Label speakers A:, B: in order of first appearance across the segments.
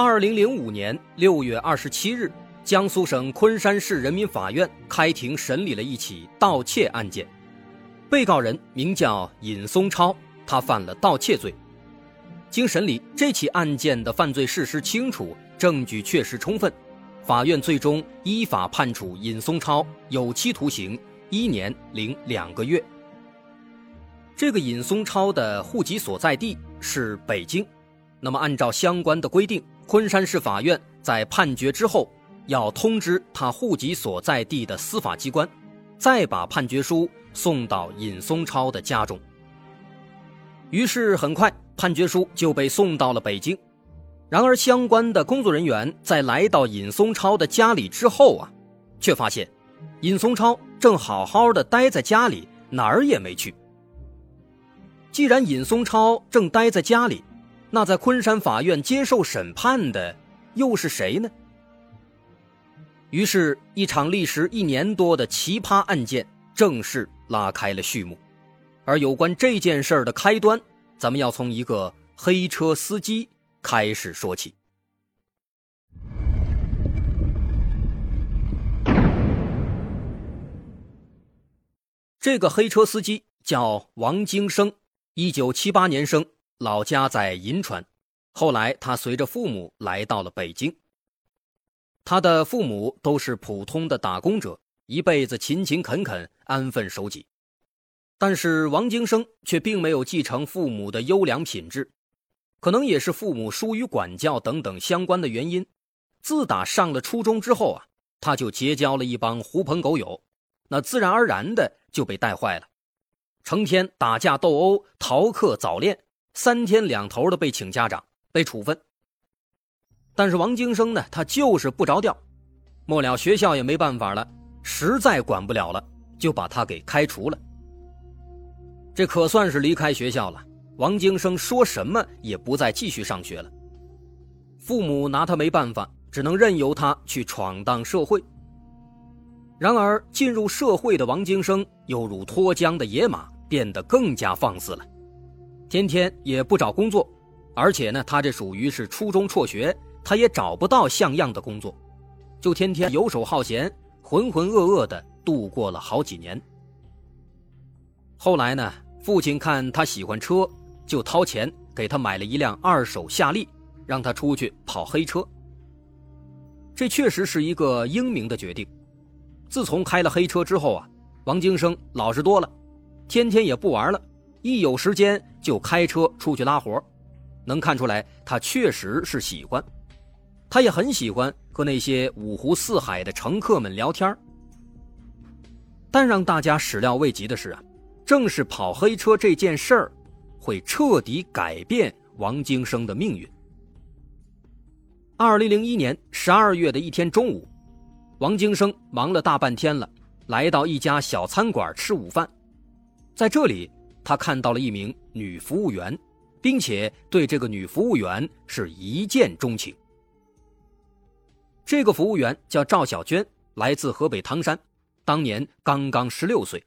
A: 二零零五年六月二十七日，江苏省昆山市人民法院开庭审理了一起盗窃案件。被告人名叫尹松超，他犯了盗窃罪。经审理，这起案件的犯罪事实清楚，证据确实充分，法院最终依法判处尹松超有期徒刑一年零两个月。这个尹松超的户籍所在地是北京，那么按照相关的规定。昆山市法院在判决之后，要通知他户籍所在地的司法机关，再把判决书送到尹松超的家中。于是很快，判决书就被送到了北京。然而，相关的工作人员在来到尹松超的家里之后啊，却发现，尹松超正好好的待在家里，哪儿也没去。既然尹松超正待在家里，那在昆山法院接受审判的又是谁呢？于是，一场历时一年多的奇葩案件正式拉开了序幕。而有关这件事儿的开端，咱们要从一个黑车司机开始说起。这个黑车司机叫王京生，一九七八年生。老家在银川，后来他随着父母来到了北京。他的父母都是普通的打工者，一辈子勤勤恳恳、安分守己。但是王京生却并没有继承父母的优良品质，可能也是父母疏于管教等等相关的原因。自打上了初中之后啊，他就结交了一帮狐朋狗友，那自然而然的就被带坏了，成天打架斗殴、逃课早恋。三天两头的被请家长，被处分。但是王京生呢，他就是不着调。末了，学校也没办法了，实在管不了了，就把他给开除了。这可算是离开学校了。王京生说什么也不再继续上学了。父母拿他没办法，只能任由他去闯荡社会。然而，进入社会的王京生犹如脱缰的野马，变得更加放肆了。天天也不找工作，而且呢，他这属于是初中辍学，他也找不到像样的工作，就天天游手好闲，浑浑噩噩的度过了好几年。后来呢，父亲看他喜欢车，就掏钱给他买了一辆二手夏利，让他出去跑黑车。这确实是一个英明的决定。自从开了黑车之后啊，王京生老实多了，天天也不玩了。一有时间就开车出去拉活，能看出来他确实是喜欢。他也很喜欢和那些五湖四海的乘客们聊天。但让大家始料未及的是啊，正是跑黑车这件事儿，会彻底改变王京生的命运。二零零一年十二月的一天中午，王京生忙了大半天了，来到一家小餐馆吃午饭，在这里。他看到了一名女服务员，并且对这个女服务员是一见钟情。这个服务员叫赵小娟，来自河北唐山，当年刚刚十六岁。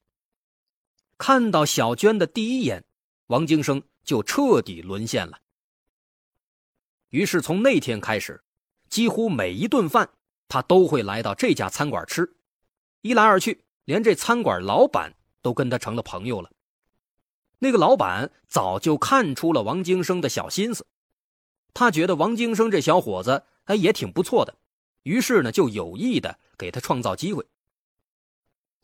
A: 看到小娟的第一眼，王京生就彻底沦陷了。于是从那天开始，几乎每一顿饭他都会来到这家餐馆吃，一来二去，连这餐馆老板都跟他成了朋友了。那个老板早就看出了王京生的小心思，他觉得王京生这小伙子哎也挺不错的，于是呢就有意的给他创造机会。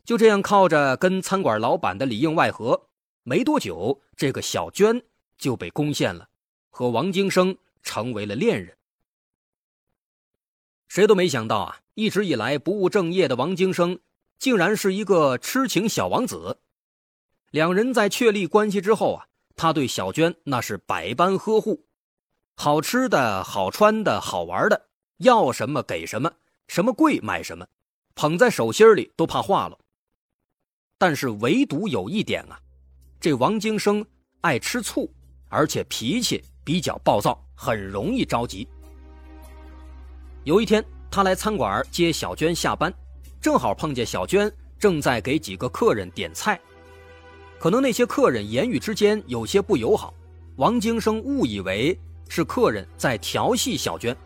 A: 就这样靠着跟餐馆老板的里应外合，没多久这个小娟就被攻陷了，和王京生成为了恋人。谁都没想到啊，一直以来不务正业的王京生，竟然是一个痴情小王子。两人在确立关系之后啊，他对小娟那是百般呵护，好吃的好穿的好玩的，要什么给什么，什么贵买什么，捧在手心里都怕化了。但是唯独有一点啊，这王京生爱吃醋，而且脾气比较暴躁，很容易着急。有一天，他来餐馆接小娟下班，正好碰见小娟正在给几个客人点菜。可能那些客人言语之间有些不友好，王京生误以为是客人在调戏小娟，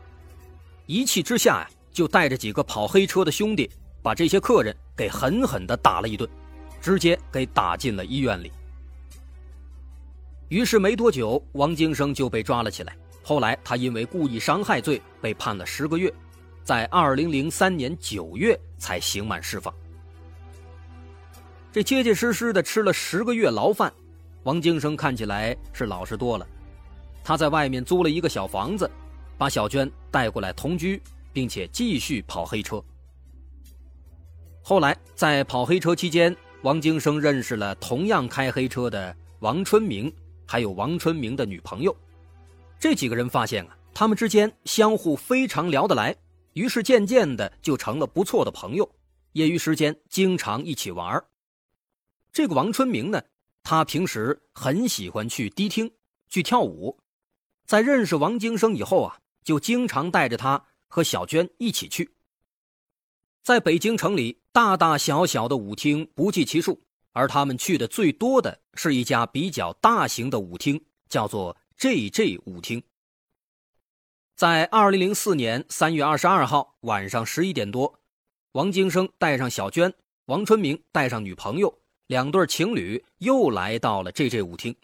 A: 一气之下呀，就带着几个跑黑车的兄弟，把这些客人给狠狠地打了一顿，直接给打进了医院里。于是没多久，王京生就被抓了起来。后来他因为故意伤害罪被判了十个月，在二零零三年九月才刑满释放。这结结实实的吃了十个月牢饭，王京生看起来是老实多了。他在外面租了一个小房子，把小娟带过来同居，并且继续跑黑车。后来在跑黑车期间，王京生认识了同样开黑车的王春明，还有王春明的女朋友。这几个人发现啊，他们之间相互非常聊得来，于是渐渐的就成了不错的朋友。业余时间经常一起玩儿这个王春明呢，他平时很喜欢去迪厅去跳舞，在认识王京生以后啊，就经常带着他和小娟一起去。在北京城里，大大小小的舞厅不计其数，而他们去的最多的是一家比较大型的舞厅，叫做 JJ 舞厅。在二零零四年三月二十二号晚上十一点多，王京生带上小娟，王春明带上女朋友。两对情侣又来到了 JJ 舞厅。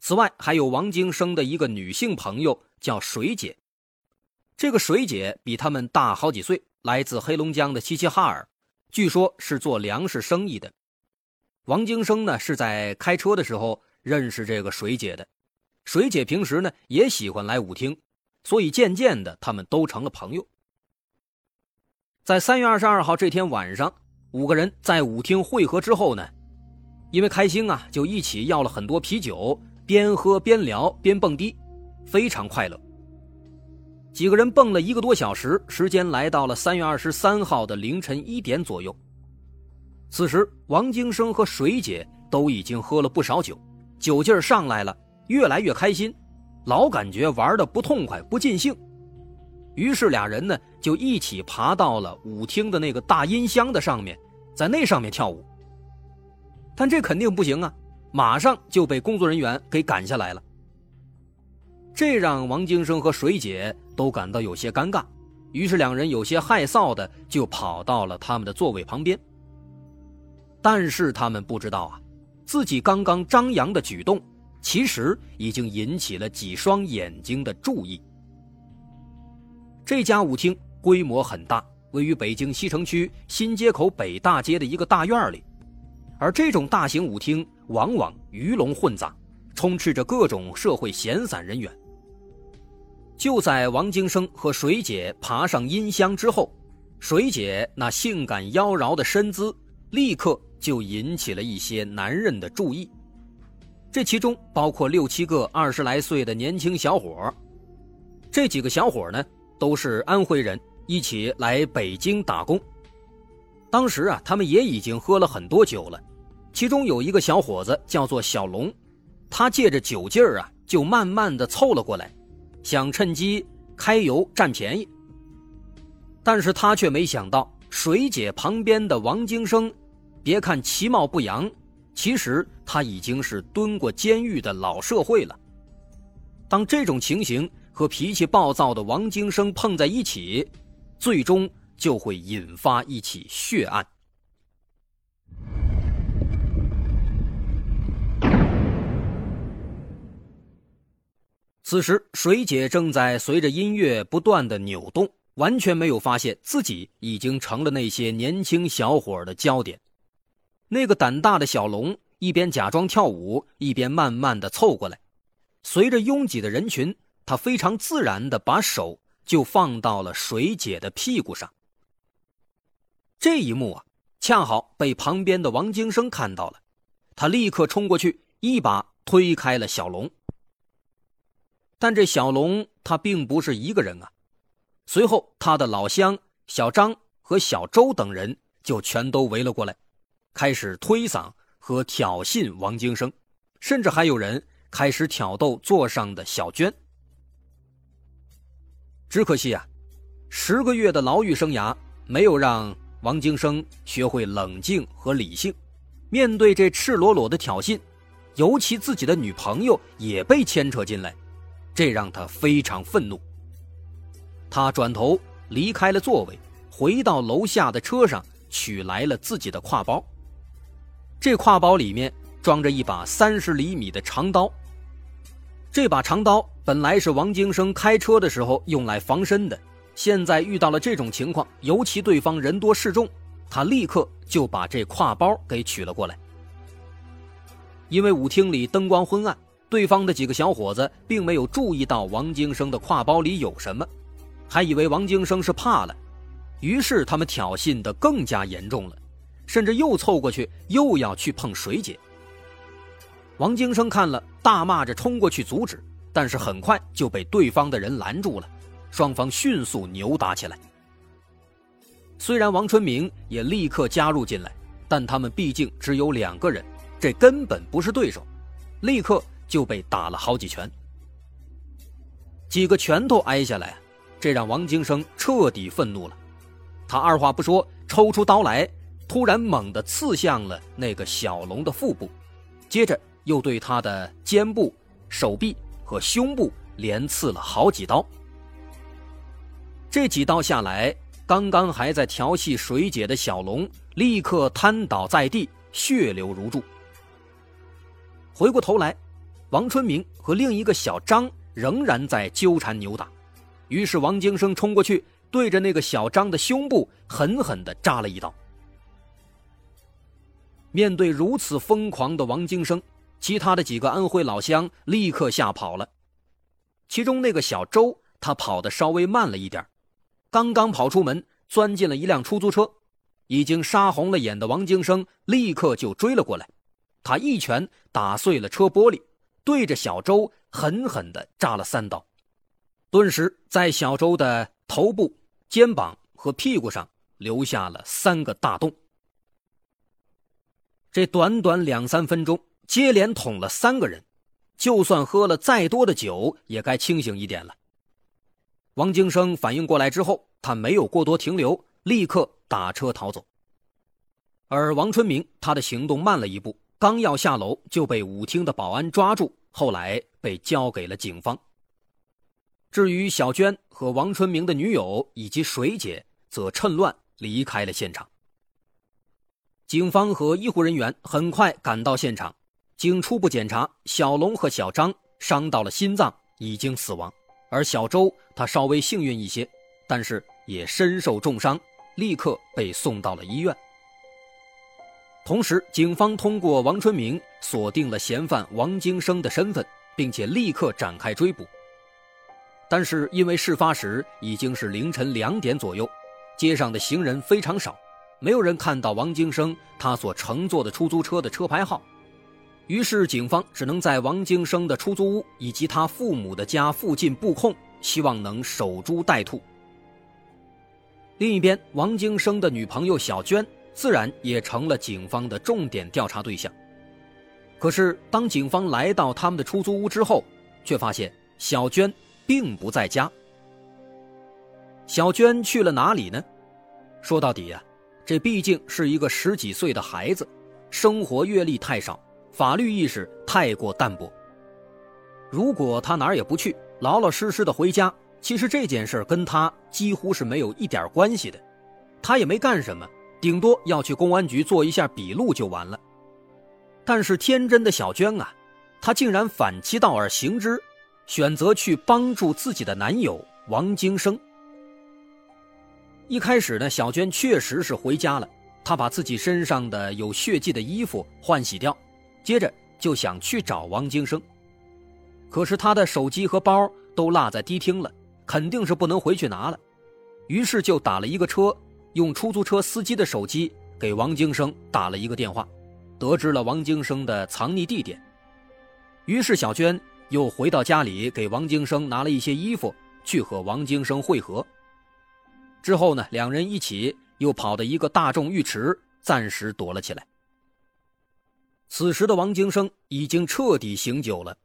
A: 此外，还有王京生的一个女性朋友叫水姐。这个水姐比他们大好几岁，来自黑龙江的齐齐哈尔，据说是做粮食生意的。王京生呢是在开车的时候认识这个水姐的。水姐平时呢也喜欢来舞厅，所以渐渐的他们都成了朋友。在三月二十二号这天晚上。五个人在舞厅汇合之后呢，因为开心啊，就一起要了很多啤酒，边喝边聊边蹦迪，非常快乐。几个人蹦了一个多小时，时间来到了三月二十三号的凌晨一点左右。此时，王京生和水姐都已经喝了不少酒，酒劲儿上来了，越来越开心，老感觉玩的不痛快、不尽兴。于是俩人呢就一起爬到了舞厅的那个大音箱的上面，在那上面跳舞。但这肯定不行啊，马上就被工作人员给赶下来了。这让王京生和水姐都感到有些尴尬，于是两人有些害臊的就跑到了他们的座位旁边。但是他们不知道啊，自己刚刚张扬的举动，其实已经引起了几双眼睛的注意。这家舞厅规模很大，位于北京西城区新街口北大街的一个大院里，而这种大型舞厅往往鱼龙混杂，充斥着各种社会闲散人员。就在王京生和水姐爬上音箱之后，水姐那性感妖娆的身姿立刻就引起了一些男人的注意，这其中包括六七个二十来岁的年轻小伙这几个小伙呢。都是安徽人，一起来北京打工。当时啊，他们也已经喝了很多酒了。其中有一个小伙子叫做小龙，他借着酒劲儿啊，就慢慢的凑了过来，想趁机开油占便宜。但是他却没想到，水姐旁边的王京生，别看其貌不扬，其实他已经是蹲过监狱的老社会了。当这种情形。和脾气暴躁的王京生碰在一起，最终就会引发一起血案。此时，水姐正在随着音乐不断的扭动，完全没有发现自己已经成了那些年轻小伙的焦点。那个胆大的小龙一边假装跳舞，一边慢慢的凑过来，随着拥挤的人群。他非常自然的把手就放到了水姐的屁股上。这一幕啊，恰好被旁边的王京生看到了，他立刻冲过去，一把推开了小龙。但这小龙他并不是一个人啊，随后，他的老乡小张和小周等人就全都围了过来，开始推搡和挑衅王京生，甚至还有人开始挑逗座上的小娟。只可惜啊，十个月的牢狱生涯没有让王京生学会冷静和理性，面对这赤裸裸的挑衅，尤其自己的女朋友也被牵扯进来，这让他非常愤怒。他转头离开了座位，回到楼下的车上，取来了自己的挎包。这挎包里面装着一把三十厘米的长刀。这把长刀本来是王京生开车的时候用来防身的，现在遇到了这种情况，尤其对方人多势众，他立刻就把这挎包给取了过来。因为舞厅里灯光昏暗，对方的几个小伙子并没有注意到王京生的挎包里有什么。还以为王京生是怕了，于是他们挑衅的更加严重了，甚至又凑过去又要去碰水姐。王京生看了，大骂着冲过去阻止，但是很快就被对方的人拦住了，双方迅速扭打起来。虽然王春明也立刻加入进来，但他们毕竟只有两个人，这根本不是对手，立刻就被打了好几拳，几个拳头挨下来。这让王京生彻底愤怒了，他二话不说，抽出刀来，突然猛地刺向了那个小龙的腹部，接着又对他的肩部、手臂和胸部连刺了好几刀。这几刀下来，刚刚还在调戏水姐的小龙立刻瘫倒在地，血流如注。回过头来，王春明和另一个小张仍然在纠缠扭打。于是，王京生冲过去，对着那个小张的胸部狠狠地扎了一刀。面对如此疯狂的王京生，其他的几个安徽老乡立刻吓跑了。其中那个小周，他跑得稍微慢了一点，刚刚跑出门，钻进了一辆出租车。已经杀红了眼的王京生立刻就追了过来，他一拳打碎了车玻璃，对着小周狠狠地扎了三刀。顿时，在小周的头部、肩膀和屁股上留下了三个大洞。这短短两三分钟，接连捅了三个人，就算喝了再多的酒，也该清醒一点了。王京生反应过来之后，他没有过多停留，立刻打车逃走。而王春明，他的行动慢了一步，刚要下楼就被舞厅的保安抓住，后来被交给了警方。至于小娟和王春明的女友以及水姐，则趁乱离开了现场。警方和医护人员很快赶到现场，经初步检查，小龙和小张伤到了心脏，已经死亡；而小周他稍微幸运一些，但是也身受重伤，立刻被送到了医院。同时，警方通过王春明锁定了嫌犯王京生的身份，并且立刻展开追捕。但是因为事发时已经是凌晨两点左右，街上的行人非常少，没有人看到王京生他所乘坐的出租车的车牌号，于是警方只能在王京生的出租屋以及他父母的家附近布控，希望能守株待兔。另一边，王京生的女朋友小娟自然也成了警方的重点调查对象。可是当警方来到他们的出租屋之后，却发现小娟。并不在家。小娟去了哪里呢？说到底呀，这毕竟是一个十几岁的孩子，生活阅历太少，法律意识太过淡薄。如果他哪儿也不去，老老实实的回家，其实这件事跟他几乎是没有一点关系的。他也没干什么，顶多要去公安局做一下笔录就完了。但是天真的小娟啊，她竟然反其道而行之。选择去帮助自己的男友王京生。一开始呢，小娟确实是回家了，她把自己身上的有血迹的衣服换洗掉，接着就想去找王京生。可是他的手机和包都落在迪厅了，肯定是不能回去拿了，于是就打了一个车，用出租车司机的手机给王京生打了一个电话，得知了王京生的藏匿地点。于是小娟。又回到家里，给王京生拿了一些衣服，去和王京生会合，之后呢，两人一起又跑到一个大众浴池，暂时躲了起来。此时的王京生已经彻底醒酒了，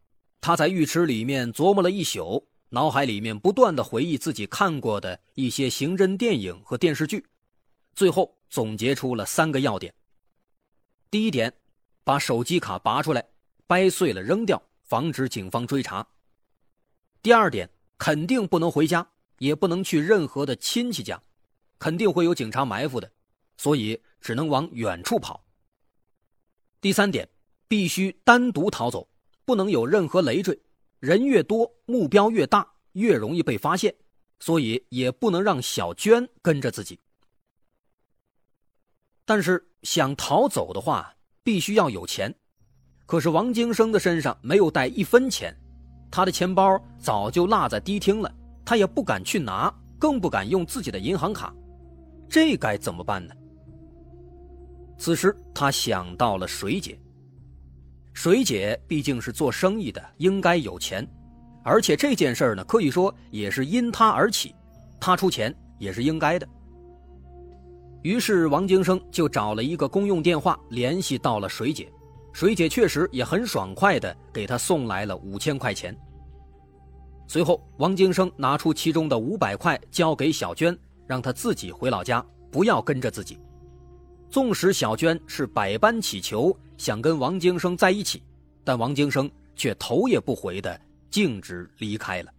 A: 他在浴池里面琢磨了一宿，脑海里面不断的回忆自己看过的一些刑侦电影和电视剧，最后总结出了三个要点。第一点，把手机卡拔出来，掰碎了扔掉，防止警方追查。第二点，肯定不能回家，也不能去任何的亲戚家，肯定会有警察埋伏的，所以只能往远处跑。第三点，必须单独逃走，不能有任何累赘，人越多，目标越大，越容易被发现，所以也不能让小娟跟着自己。但是想逃走的话，必须要有钱。可是王京生的身上没有带一分钱，他的钱包早就落在迪厅了，他也不敢去拿，更不敢用自己的银行卡，这该怎么办呢？此时他想到了水姐。水姐毕竟是做生意的，应该有钱，而且这件事呢，可以说也是因他而起，他出钱也是应该的。于是王京生就找了一个公用电话联系到了水姐，水姐确实也很爽快的给他送来了五千块钱。随后，王京生拿出其中的五百块交给小娟，让她自己回老家，不要跟着自己。纵使小娟是百般乞求，想跟王京生在一起，但王京生却头也不回的径直离开了。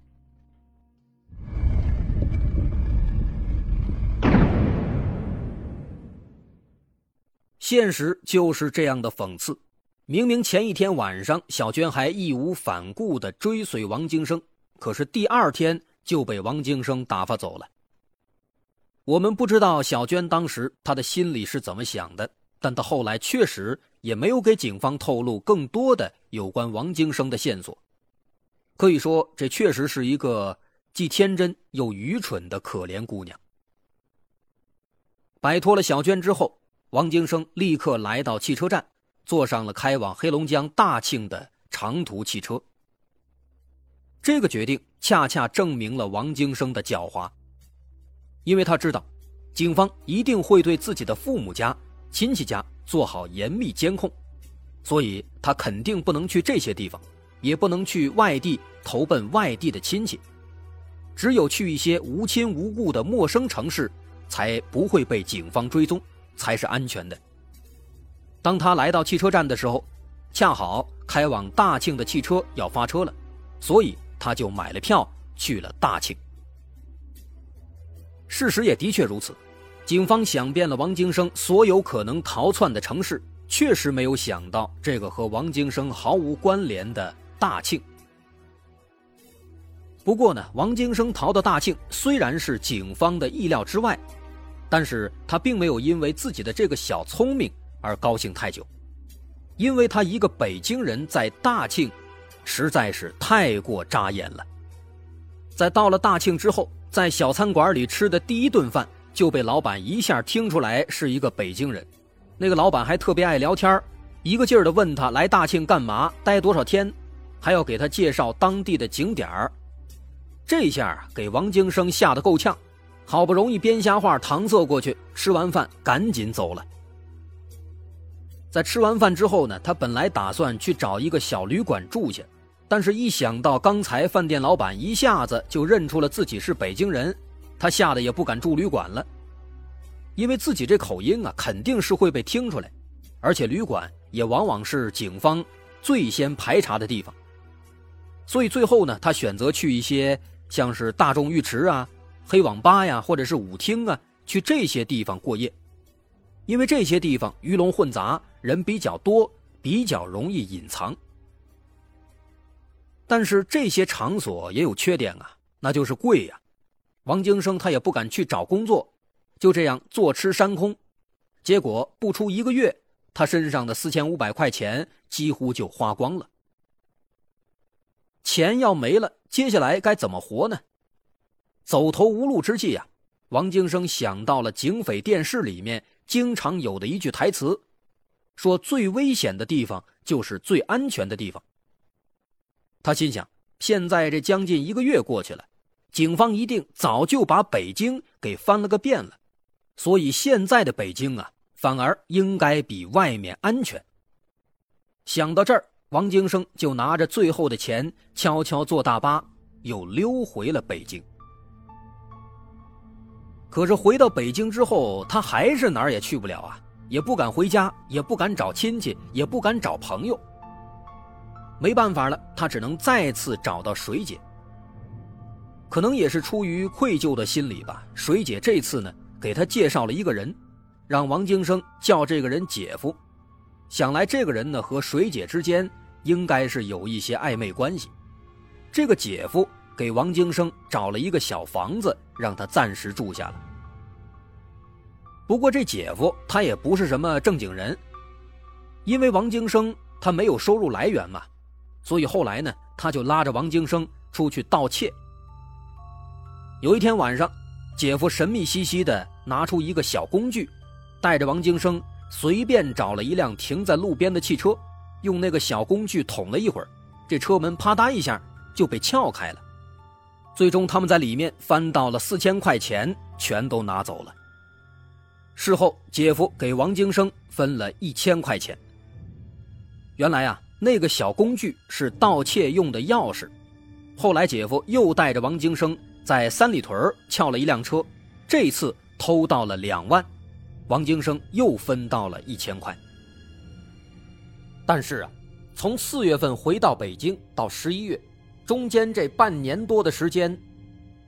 A: 现实就是这样的讽刺，明明前一天晚上小娟还义无反顾地追随王京生，可是第二天就被王京生打发走了。我们不知道小娟当时她的心里是怎么想的，但她后来确实也没有给警方透露更多的有关王京生的线索。可以说，这确实是一个既天真又愚蠢的可怜姑娘。摆脱了小娟之后。王京生立刻来到汽车站，坐上了开往黑龙江大庆的长途汽车。这个决定恰恰证明了王京生的狡猾，因为他知道，警方一定会对自己的父母家、亲戚家做好严密监控，所以他肯定不能去这些地方，也不能去外地投奔外地的亲戚，只有去一些无亲无故的陌生城市，才不会被警方追踪。才是安全的。当他来到汽车站的时候，恰好开往大庆的汽车要发车了，所以他就买了票去了大庆。事实也的确如此，警方想遍了王京生所有可能逃窜的城市，确实没有想到这个和王京生毫无关联的大庆。不过呢，王京生逃到大庆虽然是警方的意料之外。但是他并没有因为自己的这个小聪明而高兴太久，因为他一个北京人在大庆，实在是太过扎眼了。在到了大庆之后，在小餐馆里吃的第一顿饭就被老板一下听出来是一个北京人，那个老板还特别爱聊天一个劲儿的问他来大庆干嘛，待多少天，还要给他介绍当地的景点儿这下给王京生吓得够呛。好不容易编瞎话搪塞过去，吃完饭赶紧走了。在吃完饭之后呢，他本来打算去找一个小旅馆住下，但是一想到刚才饭店老板一下子就认出了自己是北京人，他吓得也不敢住旅馆了，因为自己这口音啊肯定是会被听出来，而且旅馆也往往是警方最先排查的地方，所以最后呢，他选择去一些像是大众浴池啊。黑网吧呀，或者是舞厅啊，去这些地方过夜，因为这些地方鱼龙混杂，人比较多，比较容易隐藏。但是这些场所也有缺点啊，那就是贵呀。王京生他也不敢去找工作，就这样坐吃山空，结果不出一个月，他身上的四千五百块钱几乎就花光了。钱要没了，接下来该怎么活呢？走投无路之际呀，王京生想到了警匪电视里面经常有的一句台词，说最危险的地方就是最安全的地方。他心想，现在这将近一个月过去了，警方一定早就把北京给翻了个遍了，所以现在的北京啊，反而应该比外面安全。想到这儿，王京生就拿着最后的钱，悄悄坐大巴，又溜回了北京。可是回到北京之后，他还是哪儿也去不了啊，也不敢回家，也不敢找亲戚，也不敢找朋友。没办法了，他只能再次找到水姐。可能也是出于愧疚的心理吧，水姐这次呢，给他介绍了一个人，让王京生叫这个人姐夫。想来这个人呢，和水姐之间应该是有一些暧昧关系。这个姐夫。给王京生找了一个小房子，让他暂时住下了。不过这姐夫他也不是什么正经人，因为王京生他没有收入来源嘛，所以后来呢，他就拉着王京生出去盗窃。有一天晚上，姐夫神秘兮兮的拿出一个小工具，带着王京生随便找了一辆停在路边的汽车，用那个小工具捅了一会儿，这车门啪嗒一下就被撬开了。最终，他们在里面翻到了四千块钱，全都拿走了。事后，姐夫给王京生分了一千块钱。原来啊，那个小工具是盗窃用的钥匙。后来，姐夫又带着王京生在三里屯撬了一辆车，这次偷到了两万，王京生又分到了一千块。但是啊，从四月份回到北京到十一月。中间这半年多的时间，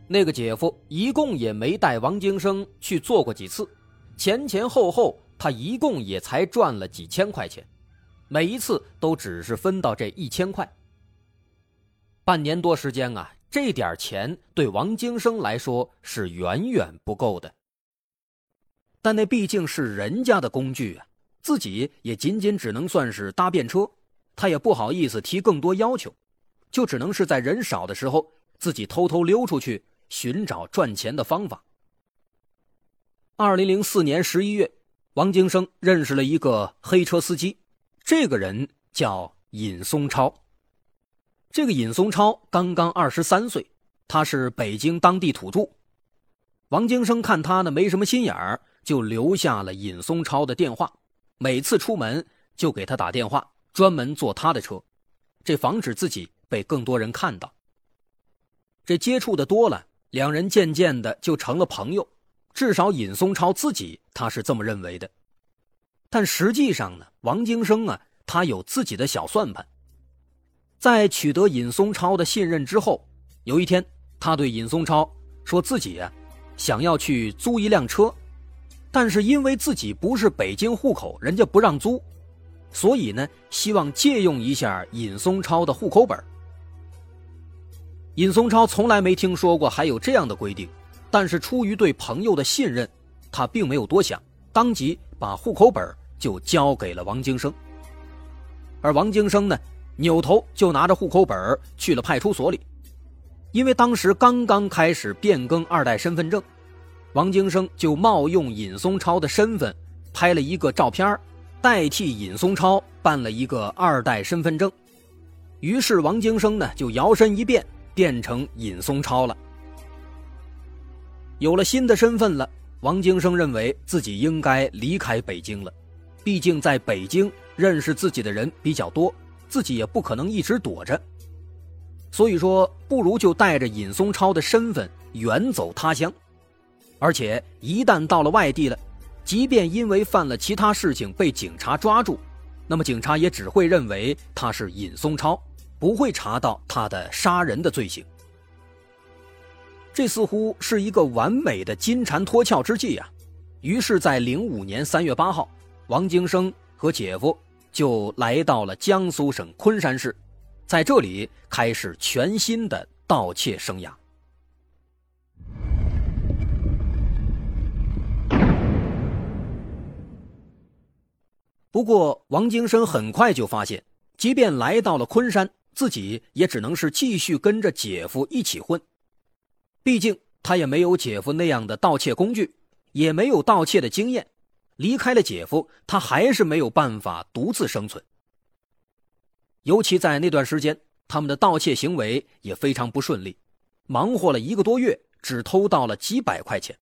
A: 那个姐夫一共也没带王京生去做过几次，前前后后他一共也才赚了几千块钱，每一次都只是分到这一千块。半年多时间啊，这点钱对王京生来说是远远不够的。但那毕竟是人家的工具啊，自己也仅仅只能算是搭便车，他也不好意思提更多要求。就只能是在人少的时候，自己偷偷溜出去寻找赚钱的方法。二零零四年十一月，王京生认识了一个黑车司机，这个人叫尹松超。这个尹松超刚刚二十三岁，他是北京当地土著。王京生看他呢没什么心眼儿，就留下了尹松超的电话，每次出门就给他打电话，专门坐他的车，这防止自己。被更多人看到，这接触的多了，两人渐渐的就成了朋友。至少尹松超自己他是这么认为的。但实际上呢，王京生啊，他有自己的小算盘。在取得尹松超的信任之后，有一天，他对尹松超说自己啊，想要去租一辆车，但是因为自己不是北京户口，人家不让租，所以呢，希望借用一下尹松超的户口本尹松超从来没听说过还有这样的规定，但是出于对朋友的信任，他并没有多想，当即把户口本就交给了王京生。而王京生呢，扭头就拿着户口本去了派出所里，因为当时刚刚开始变更二代身份证，王京生就冒用尹松超的身份拍了一个照片，代替尹松超办了一个二代身份证。于是王京生呢就摇身一变。变成尹松超了，有了新的身份了。王京生认为自己应该离开北京了，毕竟在北京认识自己的人比较多，自己也不可能一直躲着。所以说，不如就带着尹松超的身份远走他乡。而且一旦到了外地了，即便因为犯了其他事情被警察抓住，那么警察也只会认为他是尹松超。不会查到他的杀人的罪行，这似乎是一个完美的金蝉脱壳之计啊！于是，在零五年三月八号，王京生和姐夫就来到了江苏省昆山市，在这里开始全新的盗窃生涯。不过，王京生很快就发现，即便来到了昆山。自己也只能是继续跟着姐夫一起混，毕竟他也没有姐夫那样的盗窃工具，也没有盗窃的经验。离开了姐夫，他还是没有办法独自生存。尤其在那段时间，他们的盗窃行为也非常不顺利，忙活了一个多月，只偷到了几百块钱，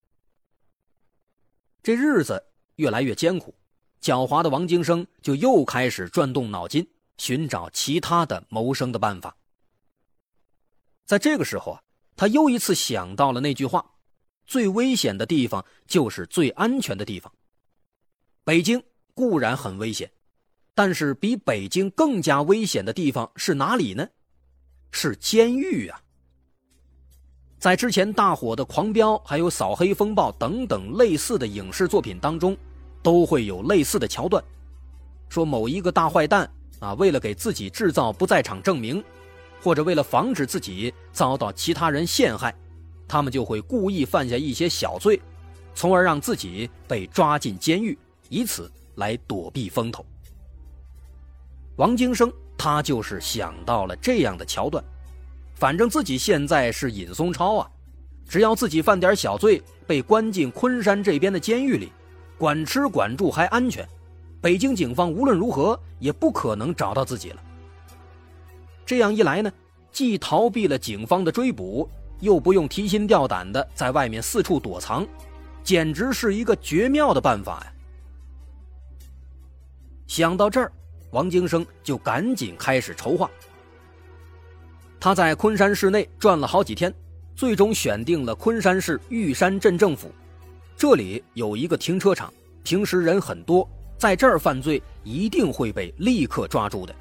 A: 这日子越来越艰苦，狡猾的王京生就又开始转动脑筋，寻找其他的谋生的办法。在这个时候啊，他又一次想到了那句话：“最危险的地方就是最安全的地方。”北京固然很危险，但是比北京更加危险的地方是哪里呢？是监狱啊！在之前大火的《狂飙》还有《扫黑风暴》等等类似的影视作品当中，都会有类似的桥段，说某一个大坏蛋啊，为了给自己制造不在场证明。或者为了防止自己遭到其他人陷害，他们就会故意犯下一些小罪，从而让自己被抓进监狱，以此来躲避风头。王京生他就是想到了这样的桥段，反正自己现在是尹松超啊，只要自己犯点小罪，被关进昆山这边的监狱里，管吃管住还安全，北京警方无论如何也不可能找到自己了。这样一来呢，既逃避了警方的追捕，又不用提心吊胆的在外面四处躲藏，简直是一个绝妙的办法呀！想到这儿，王京生就赶紧开始筹划。他在昆山市内转了好几天，最终选定了昆山市玉山镇政府，这里有一个停车场，平时人很多，在这儿犯罪一定会被立刻抓住的。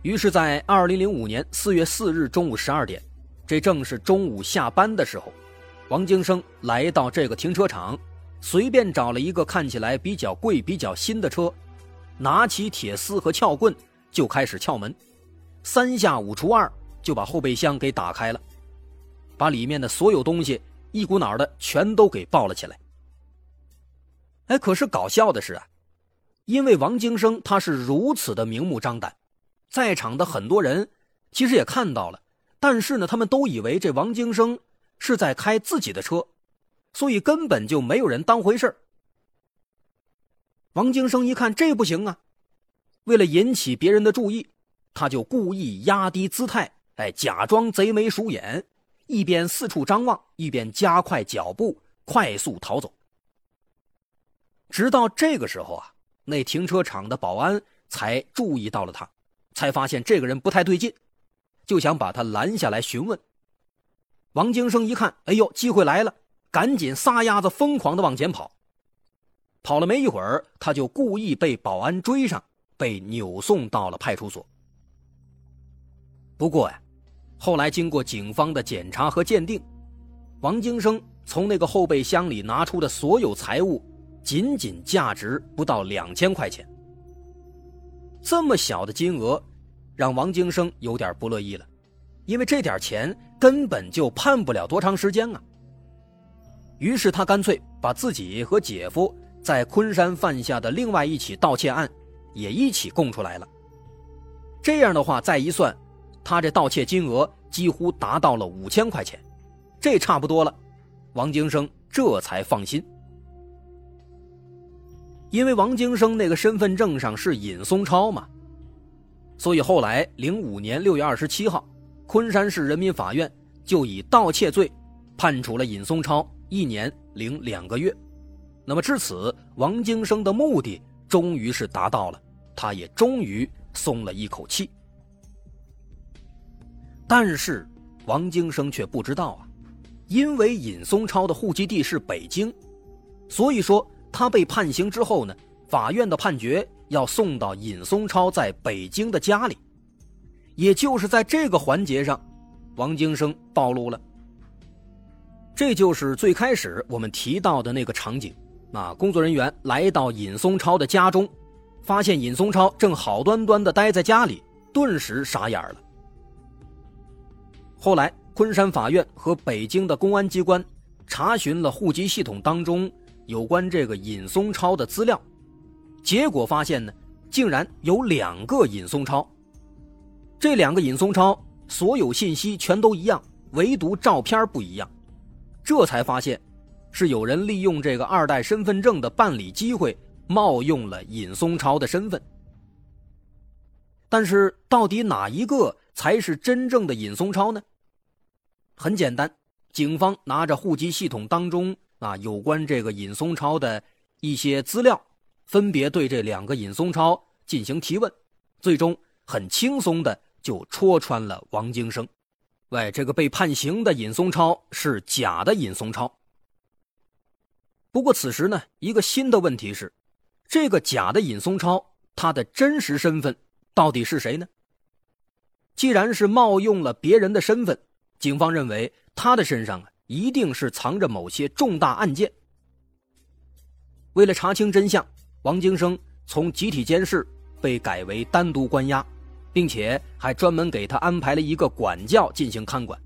A: 于是，在二零零五年四月四日中午十二点，这正是中午下班的时候，王京生来到这个停车场，随便找了一个看起来比较贵、比较新的车，拿起铁丝和撬棍就开始撬门，三下五除二就把后备箱给打开了，把里面的所有东西一股脑的全都给抱了起来。哎，可是搞笑的是啊，因为王京生他是如此的明目张胆。在场的很多人其实也看到了，但是呢，他们都以为这王京生是在开自己的车，所以根本就没有人当回事王京生一看这不行啊，为了引起别人的注意，他就故意压低姿态，哎，假装贼眉鼠眼，一边四处张望，一边加快脚步，快速逃走。直到这个时候啊，那停车场的保安才注意到了他。才发现这个人不太对劲，就想把他拦下来询问。王京生一看，哎呦，机会来了，赶紧撒丫子疯狂的往前跑。跑了没一会儿，他就故意被保安追上，被扭送到了派出所。不过呀，后来经过警方的检查和鉴定，王京生从那个后备箱里拿出的所有财物，仅仅价值不到两千块钱。这么小的金额，让王京生有点不乐意了，因为这点钱根本就判不了多长时间啊。于是他干脆把自己和姐夫在昆山犯下的另外一起盗窃案，也一起供出来了。这样的话，再一算，他这盗窃金额几乎达到了五千块钱，这差不多了。王京生这才放心。因为王京生那个身份证上是尹松超嘛，所以后来零五年六月二十七号，昆山市人民法院就以盗窃罪判处了尹松超一年零两个月。那么至此，王京生的目的终于是达到了，他也终于松了一口气。但是王京生却不知道啊，因为尹松超的户籍地是北京，所以说。他被判刑之后呢，法院的判决要送到尹松超在北京的家里，也就是在这个环节上，王京生暴露了。这就是最开始我们提到的那个场景，啊，工作人员来到尹松超的家中，发现尹松超正好端端的待在家里，顿时傻眼了。后来，昆山法院和北京的公安机关查询了户籍系统当中。有关这个尹松超的资料，结果发现呢，竟然有两个尹松超。这两个尹松超所有信息全都一样，唯独照片不一样。这才发现，是有人利用这个二代身份证的办理机会，冒用了尹松超的身份。但是，到底哪一个才是真正的尹松超呢？很简单，警方拿着户籍系统当中。啊有关这个尹松超的一些资料，分别对这两个尹松超进行提问，最终很轻松的就戳穿了王京生。喂，这个被判刑的尹松超是假的尹松超。不过此时呢，一个新的问题是，这个假的尹松超他的真实身份到底是谁呢？既然是冒用了别人的身份，警方认为他的身上啊一定是藏着某些重大案件。为了查清真相，王京生从集体监视被改为单独关押。并且还专门给他安排了一个管教进行看管。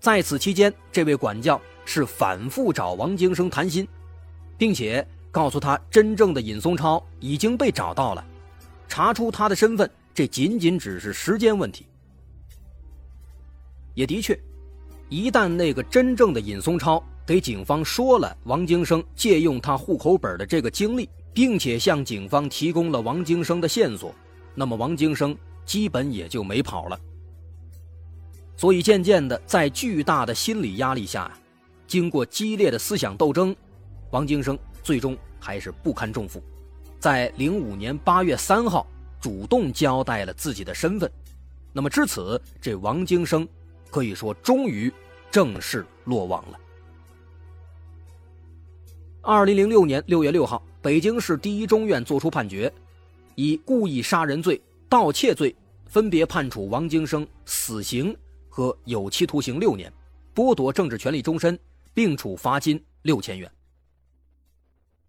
A: 在此期间，这位管教是反复找王京生谈心，并且告诉他，真正的尹松超已经被找到了，查出他的身份，这仅仅只是时间问题。也的确，一旦那个真正的尹松超给警方说了王京生借用他户口本的这个经历，并且向警方提供了王京生的线索。那么王京生基本也就没跑了。所以渐渐的，在巨大的心理压力下，经过激烈的思想斗争，王京生最终还是不堪重负，在零五年八月三号主动交代了自己的身份。那么至此，这王京生可以说终于正式落网了。二零零六年六月六号，北京市第一中院作出判决。以故意杀人罪、盗窃罪，分别判处王京生死刑和有期徒刑六年，剥夺政治权利终身，并处罚金六千元。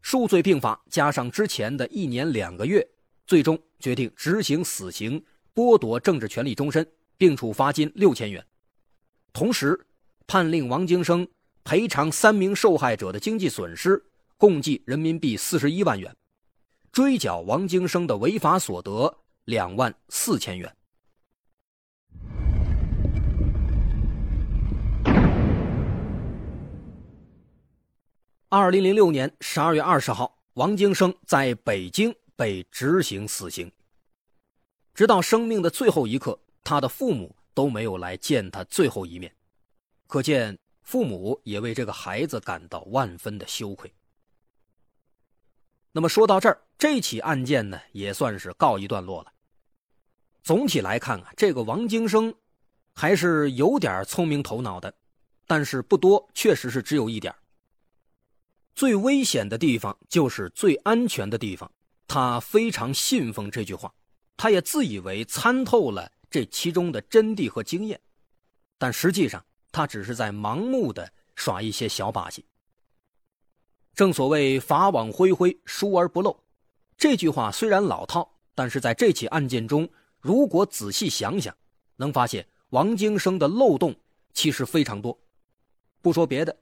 A: 数罪并罚，加上之前的一年两个月，最终决定执行死刑，剥夺政治权利终身，并处罚金六千元。同时，判令王京生赔偿三名受害者的经济损失，共计人民币四十一万元。追缴王京生的违法所得两万四千元。二零零六年十二月二十号，王京生在北京被执行死刑。直到生命的最后一刻，他的父母都没有来见他最后一面，可见父母也为这个孩子感到万分的羞愧。那么说到这儿，这起案件呢也算是告一段落了。总体来看啊，这个王京生还是有点聪明头脑的，但是不多，确实是只有一点。最危险的地方就是最安全的地方，他非常信奉这句话，他也自以为参透了这其中的真谛和经验，但实际上他只是在盲目的耍一些小把戏。正所谓法网恢恢，疏而不漏。这句话虽然老套，但是在这起案件中，如果仔细想想，能发现王京生的漏洞其实非常多。不说别的，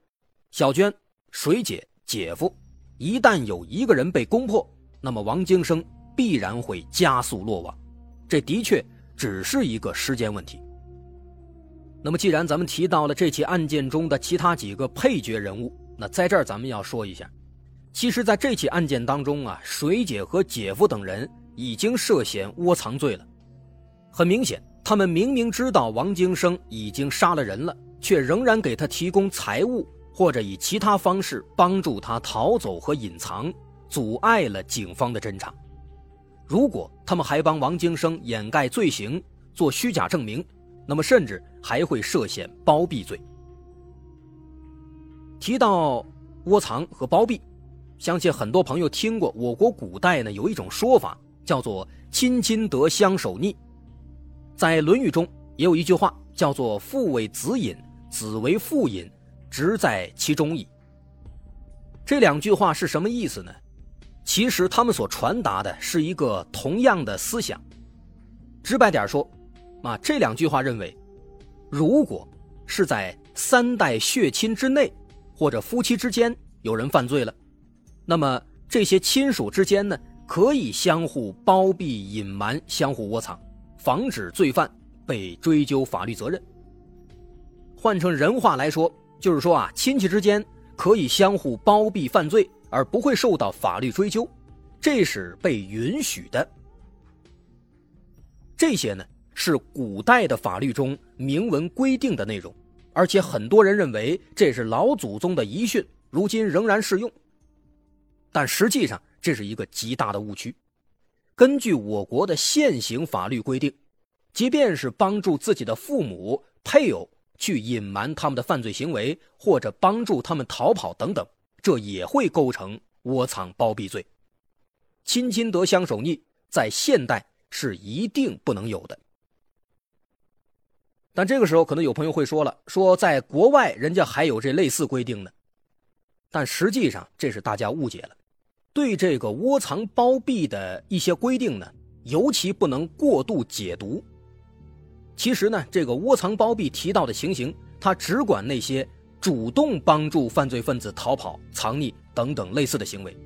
A: 小娟、水姐、姐夫，一旦有一个人被攻破，那么王京生必然会加速落网。这的确只是一个时间问题。那么，既然咱们提到了这起案件中的其他几个配角人物，那在这儿咱们要说一下，其实，在这起案件当中啊，水姐和姐夫等人已经涉嫌窝藏罪了。很明显，他们明明知道王京生已经杀了人了，却仍然给他提供财物，或者以其他方式帮助他逃走和隐藏，阻碍了警方的侦查。如果他们还帮王京生掩盖罪行，做虚假证明，那么甚至还会涉嫌包庇罪。提到窝藏和包庇，相信很多朋友听过。我国古代呢有一种说法叫做“亲亲得相守逆”。在《论语》中也有一句话叫做“父为子隐，子为父隐，直在其中矣”。这两句话是什么意思呢？其实他们所传达的是一个同样的思想。直白点说，啊，这两句话认为，如果是在三代血亲之内。或者夫妻之间有人犯罪了，那么这些亲属之间呢，可以相互包庇、隐瞒、相互窝藏，防止罪犯被追究法律责任。换成人话来说，就是说啊，亲戚之间可以相互包庇犯罪，而不会受到法律追究，这是被允许的。这些呢，是古代的法律中明文规定的内容。而且很多人认为这是老祖宗的遗训，如今仍然适用。但实际上，这是一个极大的误区。根据我国的现行法律规定，即便是帮助自己的父母、配偶去隐瞒他们的犯罪行为，或者帮助他们逃跑等等，这也会构成窝藏包庇罪。亲亲得相守逆，在现代是一定不能有的。但这个时候，可能有朋友会说了：“说在国外，人家还有这类似规定呢。”但实际上，这是大家误解了。对这个窝藏包庇的一些规定呢，尤其不能过度解读。其实呢，这个窝藏包庇提到的情形，它只管那些主动帮助犯罪分子逃跑、藏匿等等类似的行为，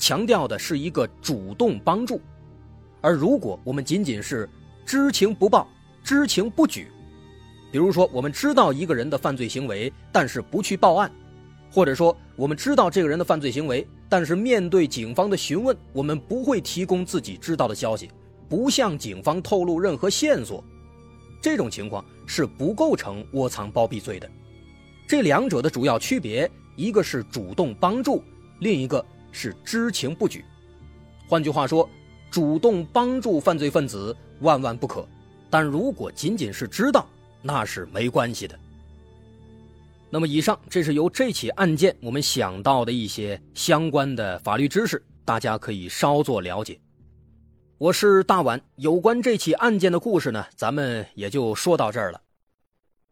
A: 强调的是一个主动帮助。而如果我们仅仅是知情不报、知情不举，比如说我们知道一个人的犯罪行为，但是不去报案。或者说，我们知道这个人的犯罪行为，但是面对警方的询问，我们不会提供自己知道的消息，不向警方透露任何线索，这种情况是不构成窝藏包庇罪的。这两者的主要区别，一个是主动帮助，另一个是知情不举。换句话说，主动帮助犯罪分子万万不可，但如果仅仅是知道，那是没关系的。那么，以上这是由这起案件我们想到的一些相关的法律知识，大家可以稍作了解。我是大碗，有关这起案件的故事呢，咱们也就说到这儿了。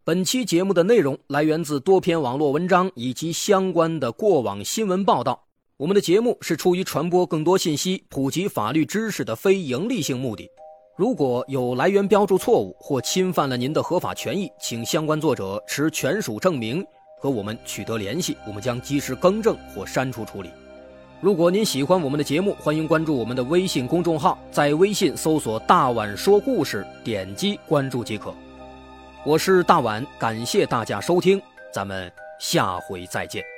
A: 本期节目的内容来源自多篇网络文章以及相关的过往新闻报道。我们的节目是出于传播更多信息、普及法律知识的非营利性目的。如果有来源标注错误或侵犯了您的合法权益，请相关作者持权属证明和我们取得联系，我们将及时更正或删除处理。如果您喜欢我们的节目，欢迎关注我们的微信公众号，在微信搜索“大碗说故事”，点击关注即可。我是大碗，感谢大家收听，咱们下回再见。